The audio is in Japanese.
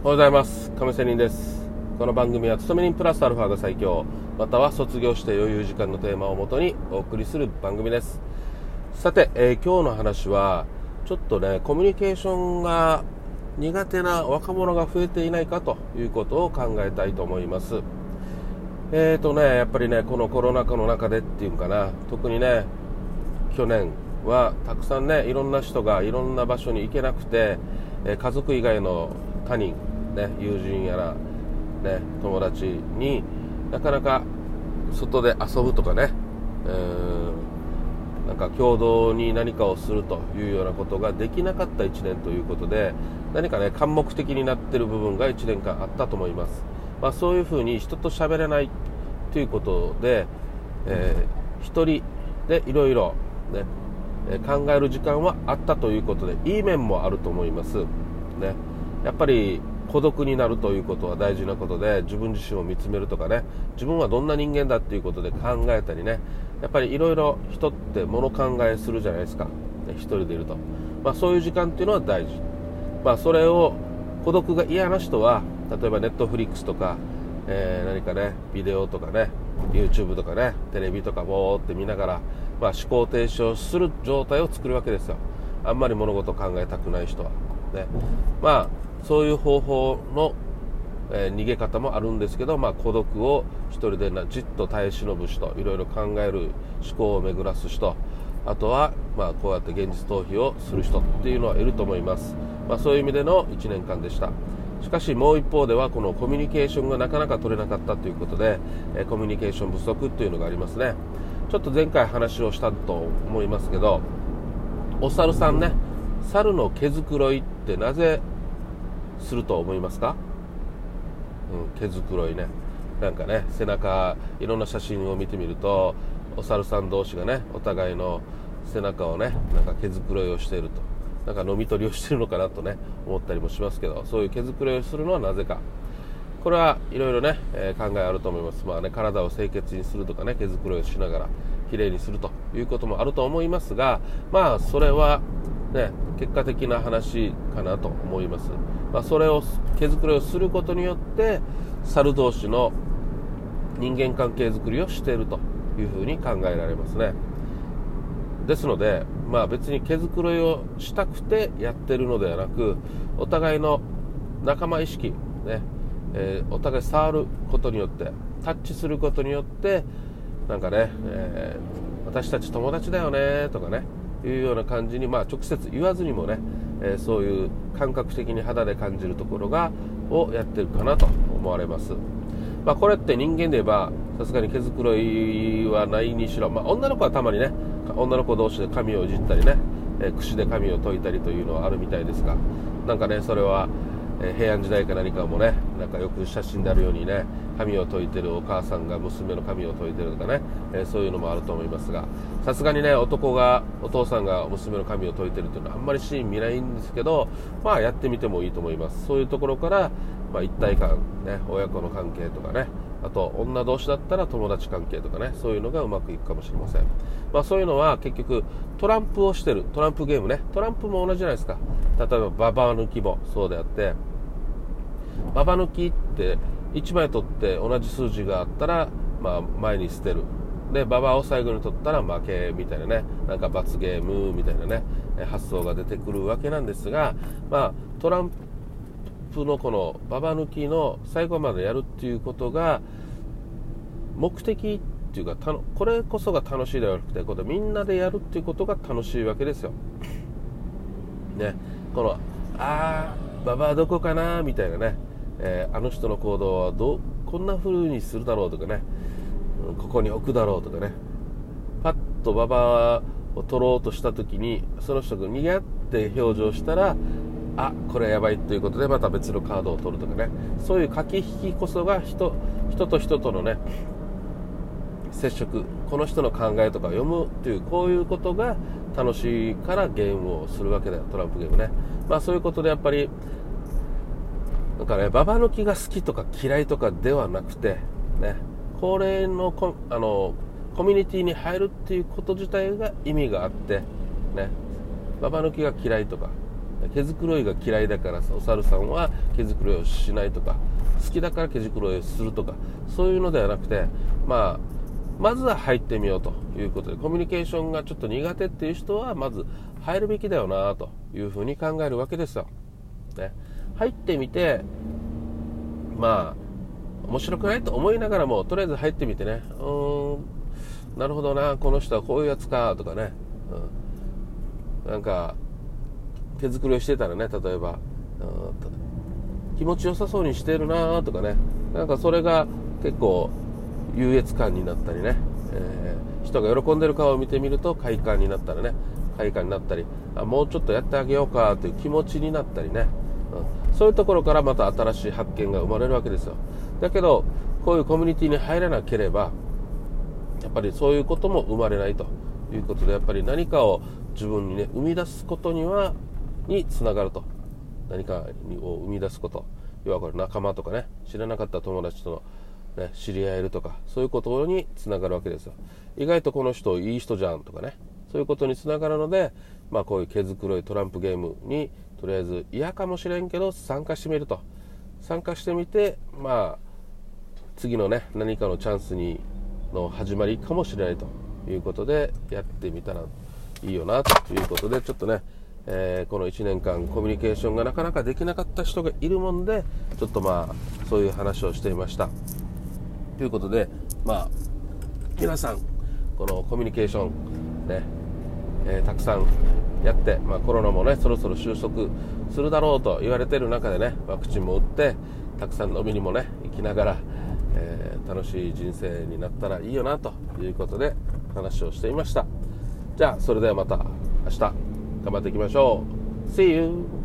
おはようございます。亀仙人です。この番組は勤め人プラスアルファが最強または卒業して余裕時間のテーマをもとにお送りする番組です。さて、えー、今日の話はちょっとねコミュニケーションが苦手な若者が増えていないかということを考えたいと思います。えーとねやっぱりねこのコロナ禍の中でっていうかな。特にね去年はたくさんねいろんな人がいろんな場所に行けなくて、え家族以外の他人、ね、友人やら、ね、友達になかなか外で遊ぶとかね、えー、なんか共同に何かをするというようなことができなかった1年ということで何かね関目的になっている部分が1年間あったと思います、まあ、そういうふうに人と喋れないということで、えー、1人でいろいろ考える時間はあったということでいい面もあると思います、ね、やっぱり孤独になるということは大事なことで自分自身を見つめるとかね自分はどんな人間だっていうことで考えたりねやっぱりいろいろ人って物考えするじゃないですか、ね、一人でいると、まあ、そういう時間っていうのは大事、まあ、それを孤独が嫌な人は例えばネットフリックスとか、えー、何かねビデオとかね YouTube とかねテレビとかぼーって見ながらまあ、思考停止をする状態を作るわけですよ。あんまり物事を考えたくない人は、ね。まあ、そういう方法の、えー、逃げ方もあるんですけど、まあ、孤独を一人でなじっと耐え忍ぶ人いろいろ考える思考を巡らす人あとは、まあ、こうやって現実逃避をする人っていうのはいると思います、まあ、そういう意味での1年間でした。しかしもう一方ではこのコミュニケーションがなかなか取れなかったということで、えコミュニケーション不足というのがありますね。ちょっと前回話をしたと思いますけどお猿さんね猿の毛づくろいってなぜすると思いますか、うん、毛づくろいね。なんかね背中いろんな写真を見てみるとお猿さん同士がねお互いの背中をねなんか毛づくろいをしていると。なんか飲み取りをしているのかなとね思ったりもしますけどそういう毛づくろいをするのはなぜか。これはいろいろね、えー、考えあると思います、まあね、体を清潔にするとかね毛づくろいをしながらきれいにするということもあると思いますがまあそれはね結果的な話かなと思います、まあ、それを毛づくろいをすることによって猿同士の人間関係づくりをしているというふうに考えられますね。ですので、まあ、別に毛づくろいをしたくてやってるのではなくお互いの仲間意識ねえー、お互い触ることによってタッチすることによってなんかね、えー、私たち友達だよねとかねいうような感じに、まあ、直接言わずにもね、えー、そういう感覚的に肌で感じるところがをやってるかなと思われます、まあ、これって人間で言えばさすがに毛づくろいはないにしろ、まあ、女の子はたまにね女の子同士で髪をいじったりね、えー、櫛で髪を解いたりというのはあるみたいですがなんかねそれはえ平安時代か何かもねなんかよく写真であるようにね髪を解いてるお母さんが娘の髪を解いてるとかね、えそういうのもあると思いますがさすがにね男がお父さんが娘の髪を解いてるっていうのはあんまりシーン見ないんですけどまあやってみてもいいと思います。そういうところから、まあ、一体感ね親子の関係とかねあと女同士だったら友達関係とかねそういうのがうまくいくかもしれません、まあ、そういうのは結局トランプをしてるトランプゲームね。トランプも同じじゃないですか。例えばババ抜きもそうであって。ババ抜きって1枚取って同じ数字があったら、まあ、前に捨てる。でババを最後に取ったら負けみたいなね。なんか罰ゲームみたいなね発想が出てくるわけなんですが、まあ、トランプのこのババ抜きの最後までやるっていうことが目的っていうかたのこれこそが楽しいではなくてこれみんなでやるっていうことが楽しいわけですよ。ね、このあーババどこかなみたいなね。えー、あの人の行動はどこんな風にするだろうとかね。ここに置くだろうとかね。パッと馬場を取ろうとした時にその人が逃げって表情したらあこれやばいということでまた別のカードを取るとかね。そういう駆け引きこそが人人と人とのね接触この人の考えとか読むというこういうことが楽しいからゲームをするわけだよトランプゲームね。まあそういうことでやっぱりだかねババ抜きが好きとか嫌いとかではなくてね高齢のコあのコミュニティに入るっていうこと自体が意味があってね。ババ抜きが嫌いとか毛づくろいが嫌いだからお猿さんは毛づくろいをしないとか好きだから毛づくろいをするとかそういうのではなくてまあまずは入ってみようということでコミュニケーションがちょっと苦手っていう人はまず入るべきだよなというふうに考えるわけですよ、ね、入ってみてまあ面白くないと思いながらもとりあえず入ってみてね。うーんなるほどなこの人はこういうやつかとかね、うん、なんか手作りをしてたらね例えば、気持ちよさそうにしてるなとかね。なんかそれが結構優越感になったりね、えー、人が喜んでる顔を見てみると快感になったらね。快感になったりあもうちょっとやってあげようかという気持ちになったりね、うん、そういうところからまた新しい発見が生まれるわけですよ。だけどこういうコミュニティに入らなければやっぱりそういうことも生まれないということでやっぱり何かを自分にね生み出すことにはにつながると。何かを生み出すこと。要はこれ仲間とかね。知らなかった友達とのね、知り合えるとか。そういうことにつながるわけですよ。意外とこの人いい人じゃんとかね。そういうことにつながるので、まあ、こういう毛づくろいトランプゲームにとりあえず嫌かもしれんけど参加してみると。参加してみてまあ次のね何かのチャンスにの始まりかもしれないということでやってみたらいいよなということでちょっとね、えー、この1年間コミュニケーションがなかなかできなかった人がいるもんでちょっとまあそういう話をしていました。ということで、まあ、皆さん、このコミュニケーション、ね、えー、たくさんやって、まあ、コロナもね、そろそろ収束するだろうと言われてる中でね、ワクチンも打って、たくさん飲みにもね、行きながら、えー、楽しい人生になったらいいよなということで話をしていました。じゃあ、それではまた明日頑張っていきましょう。See you!